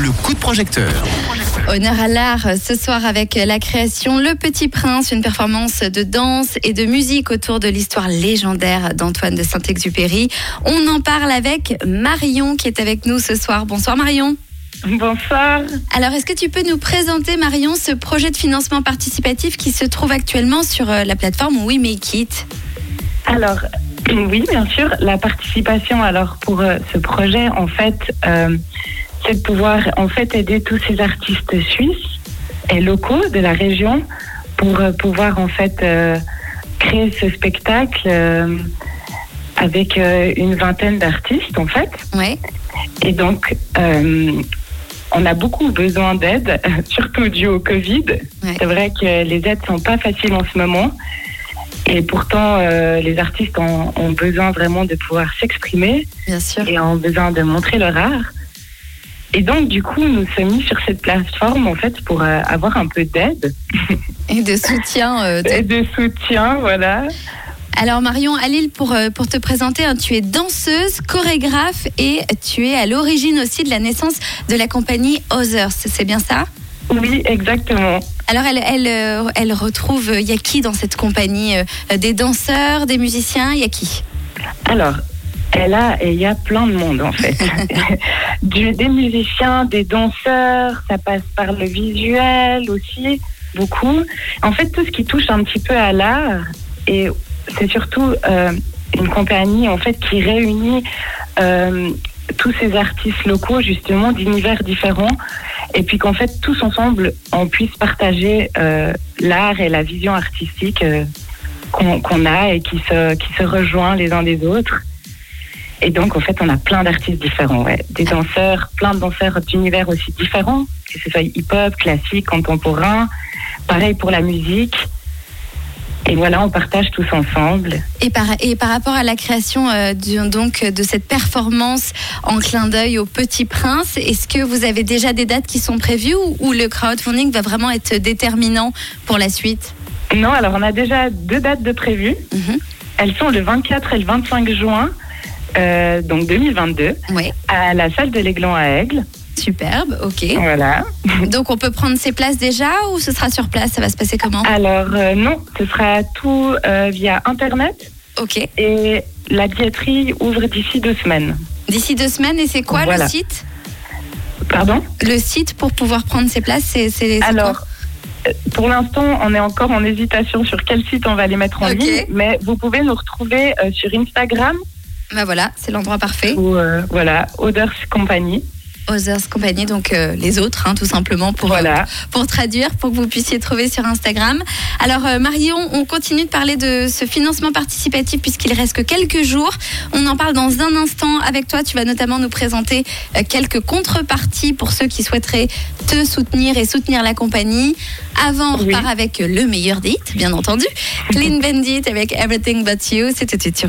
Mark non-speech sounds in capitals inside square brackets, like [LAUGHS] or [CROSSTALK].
le coup de projecteur. Honneur à l'art ce soir avec la création Le Petit Prince, une performance de danse et de musique autour de l'histoire légendaire d'Antoine de Saint-Exupéry. On en parle avec Marion qui est avec nous ce soir. Bonsoir Marion. Bonsoir. Alors, est-ce que tu peux nous présenter, Marion, ce projet de financement participatif qui se trouve actuellement sur euh, la plateforme We Make It Alors, [CLEARS THROAT] oui, bien sûr, la participation alors pour euh, ce projet, en fait, euh, c'est de pouvoir en fait aider tous ces artistes suisses et locaux de la région pour euh, pouvoir en fait euh, créer ce spectacle euh, avec une vingtaine d'artistes en fait. Ouais. Et donc, on a beaucoup besoin d'aide, [LAUGHS] surtout dû au Covid. Ouais. C'est vrai que les aides sont pas faciles en ce moment. Et pourtant, euh, les artistes ont, ont besoin vraiment de pouvoir s'exprimer Bien sûr. et ont besoin de montrer leur art. Et donc, du coup, nous sommes mis sur cette plateforme, en fait, pour euh, avoir un peu d'aide [LAUGHS] Et de soutien. euh, de- et de soutien, voilà. Alors, Marion, à Lille, pour, euh, pour te présenter, hein, tu es danseuse, chorégraphe et tu es à l'origine aussi de la naissance de la compagnie Others. C'est bien ça? Oui, exactement. Alors, elle, elle, euh, elle retrouve, il y a qui dans cette compagnie Des danseurs, des musiciens, il y a qui? Alors, elle a, et il y a plein de monde en fait. [LAUGHS] du, des musiciens, des danseurs, ça passe par le visuel aussi, beaucoup. En fait, tout ce qui touche un petit peu à l'art, et c'est surtout euh, une compagnie en fait qui réunit euh, tous ces artistes locaux justement d'univers différents, et puis qu'en fait tous ensemble on puisse partager euh, l'art et la vision artistique. euh, qu'on qu'on a et qui se, qui se rejoint les uns des autres. Et donc, en fait, on a plein d'artistes différents, ouais. Des danseurs, plein de danseurs d'univers aussi différents, que ce soit hip-hop, classique, contemporain. Pareil pour la musique. Et voilà, on partage tous ensemble. et par, et par rapport à la création euh, du- donc, de cette performance en clin d'œil au Petit Prince, est-ce que vous avez déjà des dates qui sont prévues ou, ou le crowdfunding va vraiment être déterminant pour la suite? Non, alors on a déjà deux dates de prévues. Mhm. Elles sont le 24 et le 25 juin, euh, donc 2022, Oui, à la salle de l'Aiglon à Aigle. superbe, ok. Voilà. [LAUGHS] Donc on peut prendre ses places déjà ou ce sera sur place? Ça va se passer comment? Alors, euh, non, ce sera tout euh, via Internet. Ok. Et la billetterie ouvre d'ici deux semaines. D'ici deux semaines, et c'est quoi Voilà. le site? Pardon? Le site pour pouvoir prendre ses places, c'est Alors, pour l'instant, on est encore en hésitation sur quel site on va les mettre en ligne, mais vous pouvez nous retrouver sur Instagram Bah voilà, c'est l'endroit parfait. ou euh, voilà, Oders Company. Others Company, donc euh, les autres, hein, tout simplement, pour, euh, Voilà. pour traduire, pour que vous puissiez trouver sur Instagram. Alors, euh, Marion, on continue de parler de ce financement participatif puisqu'il reste que quelques jours. On en parle dans un instant avec toi. Tu vas notamment nous présenter euh, quelques contreparties pour ceux qui souhaiteraient te soutenir et soutenir la compagnie. Avant, on Oui. repart avec le meilleur des hits, bien entendu. [LAUGHS] Clean Bandit avec Everything But You. C'est tout de suite sur